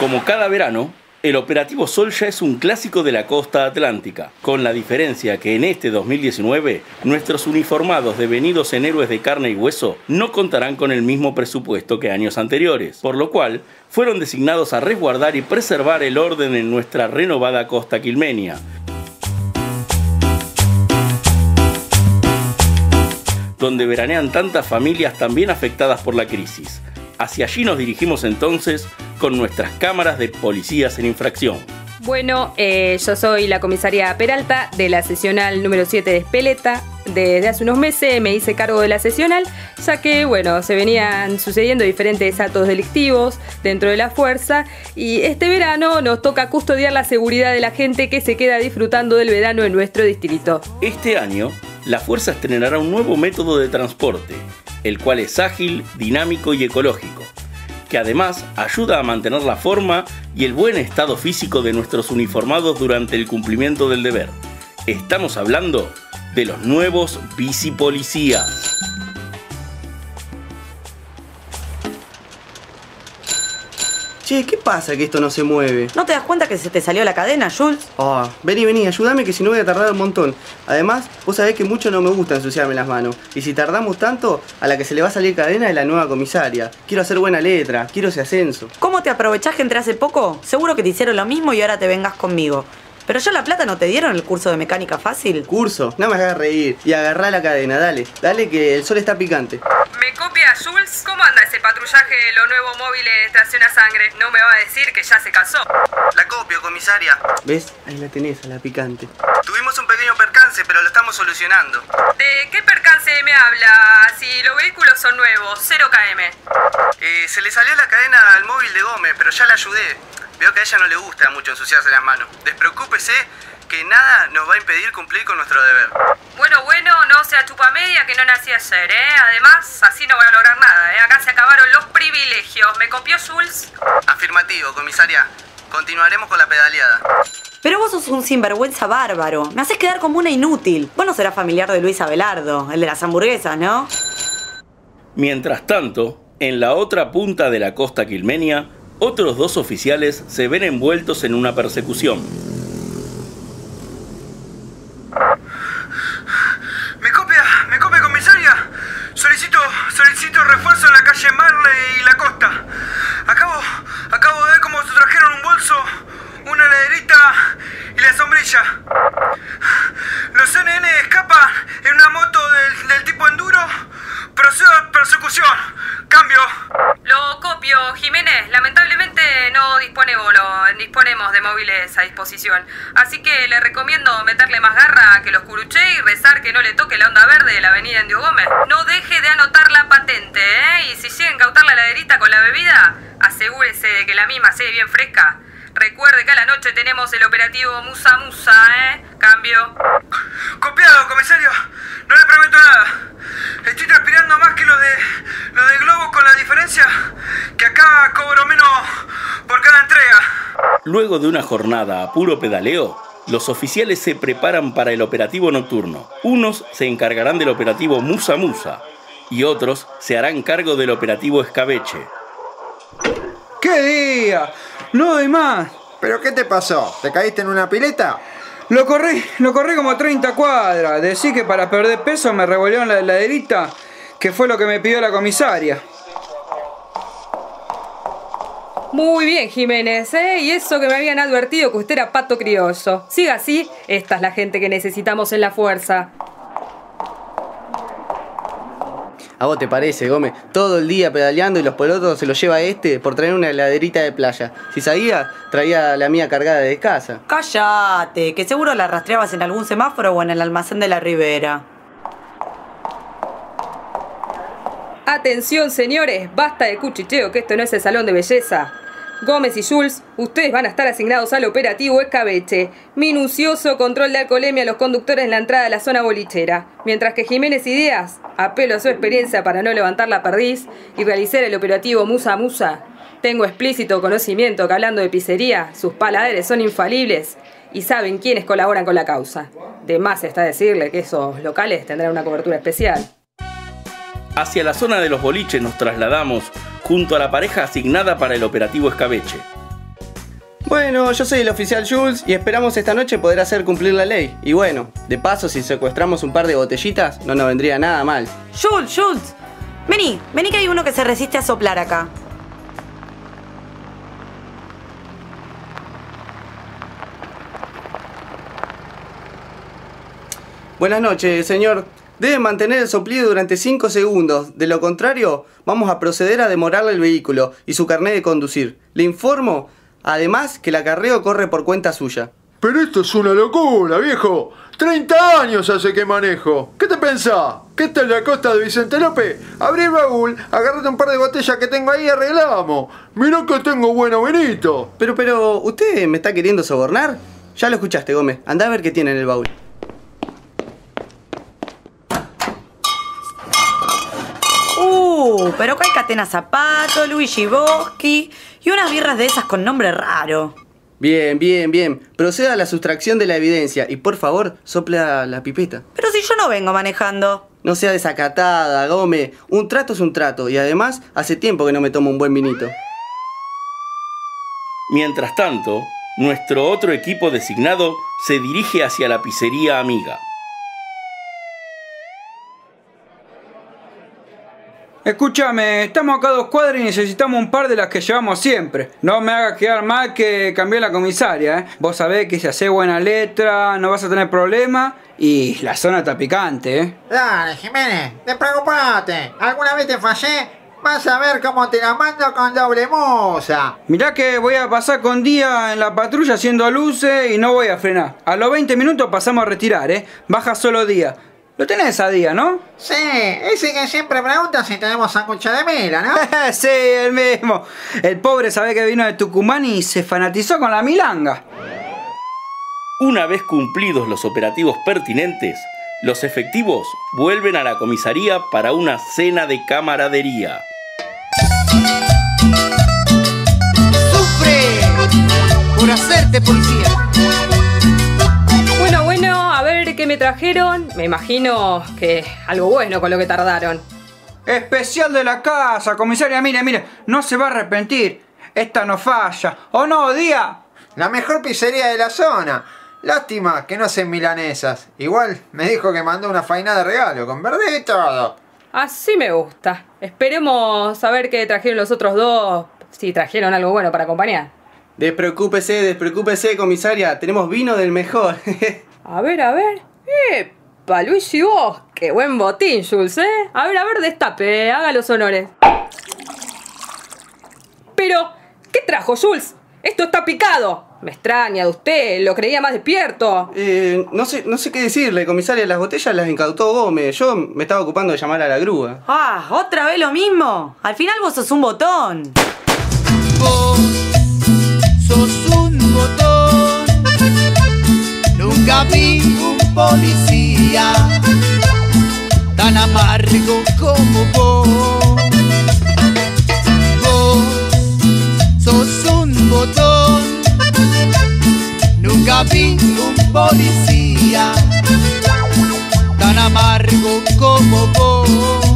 Como cada verano, el operativo Sol ya es un clásico de la costa atlántica, con la diferencia que en este 2019 nuestros uniformados devenidos en héroes de carne y hueso no contarán con el mismo presupuesto que años anteriores, por lo cual fueron designados a resguardar y preservar el orden en nuestra renovada costa quilmenia, donde veranean tantas familias también afectadas por la crisis. Hacia allí nos dirigimos entonces con nuestras cámaras de policías en infracción. Bueno, eh, yo soy la comisaria Peralta de la sesional número 7 de Espeleta. Desde hace unos meses me hice cargo de la sesional, ya que, bueno, se venían sucediendo diferentes actos delictivos dentro de la fuerza y este verano nos toca custodiar la seguridad de la gente que se queda disfrutando del verano en nuestro distrito. Este año, la fuerza estrenará un nuevo método de transporte, el cual es ágil, dinámico y ecológico que además ayuda a mantener la forma y el buen estado físico de nuestros uniformados durante el cumplimiento del deber. Estamos hablando de los nuevos bicipolicías. Che, ¿qué pasa que esto no se mueve? ¿No te das cuenta que se te salió la cadena, Jules? Ah, vení, vení, ayúdame que si no voy a tardar un montón. Además, vos sabés que mucho no me gusta ensuciarme las manos. Y si tardamos tanto, a la que se le va a salir cadena es la nueva comisaria. Quiero hacer buena letra, quiero ese ascenso. ¿Cómo te aprovechás que entré hace poco? Seguro que te hicieron lo mismo y ahora te vengas conmigo. ¿Pero ya la plata no te dieron el curso de mecánica fácil? Curso, nada más hagas reír. Y agarrá la cadena, dale. Dale que el sol está picante. ¿Me copia Jules? ¿Cómo anda patrullaje de los nuevos móviles de estación a sangre? No me va a decir que ya se casó. La copio, comisaria. ¿Ves? Ahí la tenés, a la picante. Tuvimos un pequeño percance, pero lo estamos solucionando. ¿De qué percance me habla? Si los vehículos son nuevos, 0 km. Eh, se le salió la cadena al móvil de Gómez, pero ya la ayudé. Veo que a ella no le gusta mucho ensuciarse las manos. Despreocúpese que nada nos va a impedir cumplir con nuestro deber. Bueno, bueno, no sea chupa media que no nací ayer, ¿eh? Además, así no voy a lograr nada, ¿eh? Acá se acabaron los privilegios. ¿Me copió Jules? Afirmativo, comisaria. Continuaremos con la pedaleada. Pero vos sos un sinvergüenza bárbaro. Me haces quedar como una inútil. Vos no serás familiar de Luis Abelardo, el de las hamburguesas, ¿no? Mientras tanto, en la otra punta de la costa quilmenia, otros dos oficiales se ven envueltos en una persecución. ¿Me copia? ¿Me copia, comisaria? Solicito, solicito refuerzo en la calle Marley y la costa. Acabo, acabo de ver cómo se trajeron un bolso, una laderita y la sombrilla. Los CNN escapan en una moto del, del tipo enduro. Procedo a persecución. Cambio. Lo copio, Jiménez. Lamentablemente no disponemos, lo- de móviles a disposición. Así que le recomiendo meterle más garra a que los curuché y rezar que no le toque la onda verde de la avenida Indio Gómez. No deje de anotar la patente, ¿eh? Y si llega a incautar la laderita con la bebida, asegúrese de que la misma sea bien fresca. Recuerde que a la noche tenemos el operativo Musa Musa, ¿eh? Cambio. Copiado, comisario. No le prometo nada. Estoy transpirando más que los de los de Globo con la diferencia que acá cobro menos por cada entrega. Luego de una jornada a puro pedaleo, los oficiales se preparan para el operativo nocturno. Unos se encargarán del operativo Musa Musa y otros se harán cargo del operativo Escabeche. ¡Qué día! No hay más. ¿Pero qué te pasó? ¿Te caíste en una pileta? Lo corrí, lo corrí como 30 cuadras. Decí que para perder peso me revolvieron la heladerita, que fue lo que me pidió la comisaria. Muy bien, Jiménez, ¿eh? Y eso que me habían advertido que usted era pato criollo. Siga así, esta es la gente que necesitamos en la fuerza. ¿A vos te parece, Gómez? Todo el día pedaleando y los pelotos se los lleva este por traer una heladerita de playa. Si sabía, traía la mía cargada de casa. Cállate, que seguro la rastreabas en algún semáforo o en el almacén de la Ribera. Atención, señores, basta de cuchicheo, que esto no es el salón de belleza. Gómez y Jules, ustedes van a estar asignados al operativo Escabeche. Minucioso control de alcoholemia a los conductores en la entrada de la zona bolichera. Mientras que Jiménez y Díaz, apelo a su experiencia para no levantar la perdiz y realizar el operativo Musa Musa. Tengo explícito conocimiento que hablando de pizzería, sus paladares son infalibles y saben quiénes colaboran con la causa. De más está decirle que esos locales tendrán una cobertura especial. Hacia la zona de los boliches nos trasladamos junto a la pareja asignada para el operativo Escabeche. Bueno, yo soy el oficial Jules y esperamos esta noche poder hacer cumplir la ley. Y bueno, de paso, si secuestramos un par de botellitas, no nos vendría nada mal. Jules, Jules. Vení, vení que hay uno que se resiste a soplar acá. Buenas noches, señor. Debe mantener el soplido durante 5 segundos. De lo contrario, vamos a proceder a demorarle el vehículo y su carnet de conducir. Le informo, además, que el acarreo corre por cuenta suya. Pero esto es una locura, viejo. 30 años hace que manejo. ¿Qué te pensás? ¿Que esta es la costa de Vicente López? Abrí el baúl, agarrate un par de botellas que tengo ahí y arreglamos. Mirá que tengo bueno vinito. Pero, pero, ¿usted me está queriendo sobornar? Ya lo escuchaste, Gómez. Anda a ver qué tiene en el baúl. Pero acá hay catena zapato, Luigi Boschi y unas birras de esas con nombre raro. Bien, bien, bien. Proceda a la sustracción de la evidencia y por favor, sopla la pipeta. Pero si yo no vengo manejando. No sea desacatada, Gómez. Un trato es un trato y además hace tiempo que no me tomo un buen vinito. Mientras tanto, nuestro otro equipo designado se dirige hacia la pizzería amiga. Escúchame, estamos acá a dos cuadras y necesitamos un par de las que llevamos siempre. No me hagas quedar mal que cambié la comisaria, ¿eh? Vos sabés que si hace buena letra no vas a tener problema y la zona está picante, ¿eh? Dale, Jiménez, te preocupate. ¿Alguna vez te fallé? Vas a ver cómo te la mando con doble moza. Mirá que voy a pasar con día en la patrulla haciendo luces y no voy a frenar. A los 20 minutos pasamos a retirar, ¿eh? Baja solo día. Lo tenés a día, ¿no? Sí, ese que siempre pregunta si tenemos sándwich de mela, ¿no? sí, el mismo. El pobre sabe que vino de Tucumán y se fanatizó con la milanga. Una vez cumplidos los operativos pertinentes, los efectivos vuelven a la comisaría para una cena de camaradería. ¡Sufre! Por hacerte policía. Me trajeron. Me imagino que algo bueno con lo que tardaron. Especial de la casa, comisaria, mire, mire, no se va a arrepentir. Esta no falla. ¿O no, Día? La mejor pizzería de la zona. Lástima que no hacen milanesas. Igual me dijo que mandó una faina de regalo, con verde y todo. Así me gusta. Esperemos saber qué trajeron los otros dos. Si trajeron algo bueno para acompañar. Despreocúpese, despreocúpese, comisaria. Tenemos vino del mejor. A ver, a ver. ¡Epa, Luigi vos! ¡Qué buen botín, Jules, eh! A ver, a ver, destape, haga los honores. Pero, ¿qué trajo, Jules? Esto está picado. Me extraña de usted, lo creía más despierto. Eh, no sé, no sé qué decirle, comisaria. Las botellas las incautó Gómez. Yo me estaba ocupando de llamar a la grúa. Ah, ¿otra vez lo mismo? Al final vos sos un botón. Vos tan amargo como vos. Vos sos un botón. Nunca vi un policía tan amargo como vos.